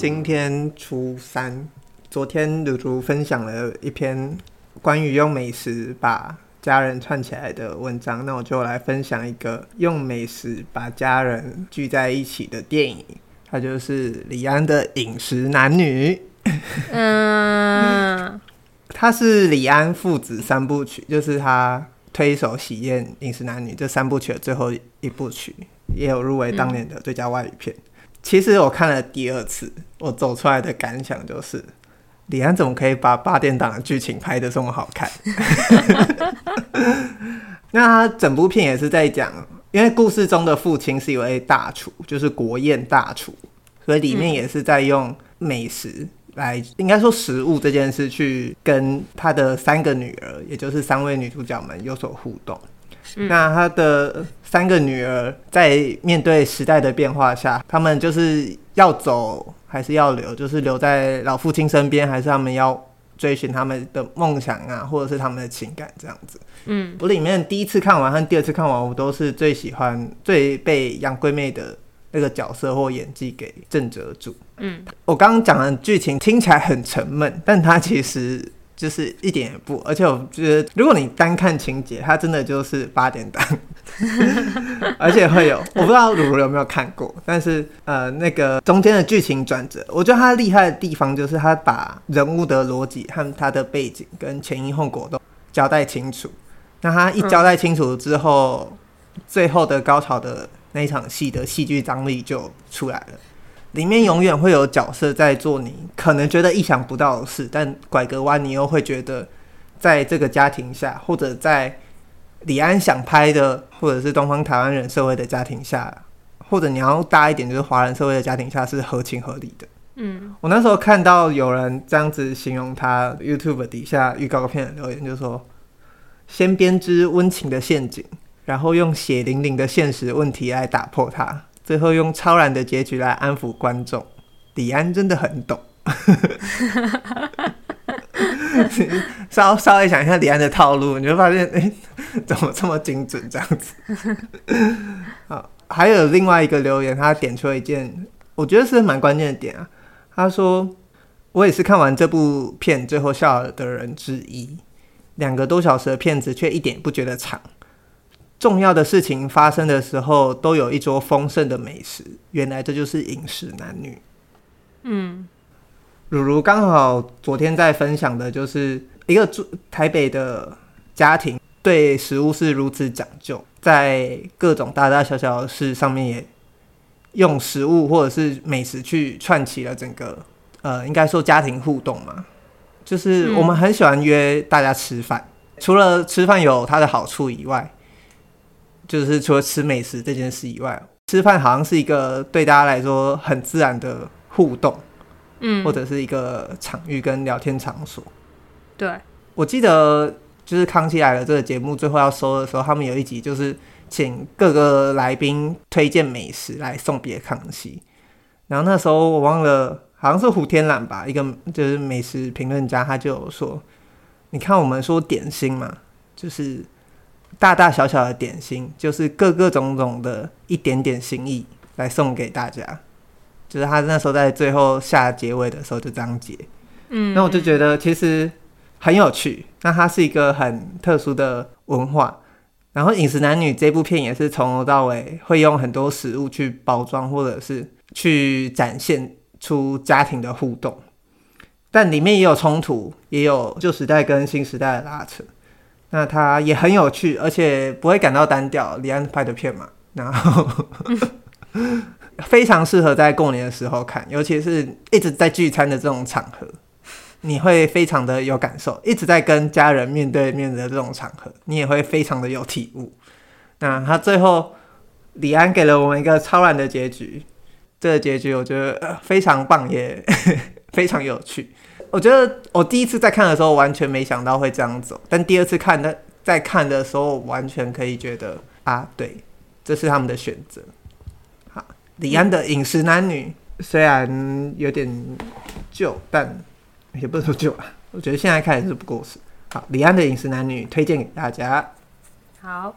今天初三，昨天如如分享了一篇关于用美食把家人串起来的文章，那我就来分享一个用美食把家人聚在一起的电影，它就是李安的《饮食男女》。嗯，它是李安父子三部曲，就是他推手喜宴《饮食男女》这三部曲的最后一部曲，也有入围当年的最佳外语片。嗯其实我看了第二次，我走出来的感想就是，李安怎么可以把八点档的剧情拍得这么好看？那他整部片也是在讲，因为故事中的父亲是一位大厨，就是国宴大厨，所以里面也是在用美食来，嗯、应该说食物这件事去跟他的三个女儿，也就是三位女主角们有所互动。嗯、那他的三个女儿在面对时代的变化下，他们就是要走还是要留？就是留在老父亲身边，还是他们要追寻他们的梦想啊，或者是他们的情感这样子？嗯，我里面第一次看完和第二次看完，我都是最喜欢最被杨贵妹的那个角色或演技给震慑住。嗯，我刚刚讲的剧情听起来很沉闷，但它其实。就是一点也不，而且我觉得，如果你单看情节，它真的就是八点档，而且会有，我不知道鲁鲁有没有看过，但是呃，那个中间的剧情转折，我觉得他厉害的地方就是他把人物的逻辑和他的背景跟前因后果都交代清楚。那他一交代清楚之后，最后的高潮的那一场戏的戏剧张力就出来了。里面永远会有角色在做你可能觉得意想不到的事，但拐个弯你又会觉得，在这个家庭下，或者在李安想拍的，或者是东方台湾人社会的家庭下，或者你要大一点，就是华人社会的家庭下，是合情合理的。嗯，我那时候看到有人这样子形容他 YouTube 底下预告片的留言，就说：先编织温情的陷阱，然后用血淋淋的现实问题来打破它。最后用超然的结局来安抚观众，李安真的很懂。稍稍微想一下李安的套路，你就发现，哎、怎么这么精准这样子？好，还有另外一个留言，他点出了一件我觉得是蛮关键的点啊。他说：“我也是看完这部片最后笑了的人之一。两个多小时的片子，却一点不觉得长。”重要的事情发生的时候，都有一桌丰盛的美食。原来这就是饮食男女。嗯，如如刚好昨天在分享的，就是一个住台北的家庭，对食物是如此讲究，在各种大大小小的事上面，也用食物或者是美食去串起了整个呃，应该说家庭互动嘛。就是我们很喜欢约大家吃饭，除了吃饭有它的好处以外。就是除了吃美食这件事以外，吃饭好像是一个对大家来说很自然的互动，嗯，或者是一个场域跟聊天场所。对，我记得就是《康熙来了》这个节目最后要收的时候，他们有一集就是请各个来宾推荐美食来送别康熙。然后那时候我忘了，好像是胡天岚吧，一个就是美食评论家，他就有说：“你看我们说点心嘛，就是。”大大小小的点心，就是各个种种的一点点心意来送给大家。就是他那时候在最后下结尾的时候就这样结，嗯，那我就觉得其实很有趣。那它是一个很特殊的文化。然后《饮食男女》这部片也是从头到尾会用很多食物去包装，或者是去展现出家庭的互动，但里面也有冲突，也有旧时代跟新时代的拉扯。那它也很有趣，而且不会感到单调。李安拍的片嘛，然后 非常适合在过年的时候看，尤其是一直在聚餐的这种场合，你会非常的有感受。一直在跟家人面对面的这种场合，你也会非常的有体悟。那他最后，李安给了我们一个超然的结局，这个结局我觉得非常棒，也非常有趣。我觉得我第一次在看的时候完全没想到会这样走，但第二次看的在看的时候完全可以觉得啊，对，这是他们的选择。李安的《饮食男女》虽然有点旧，但也不能说旧啊。我觉得现在看也是不过时。好，李安的《饮食男女》推荐给大家。好。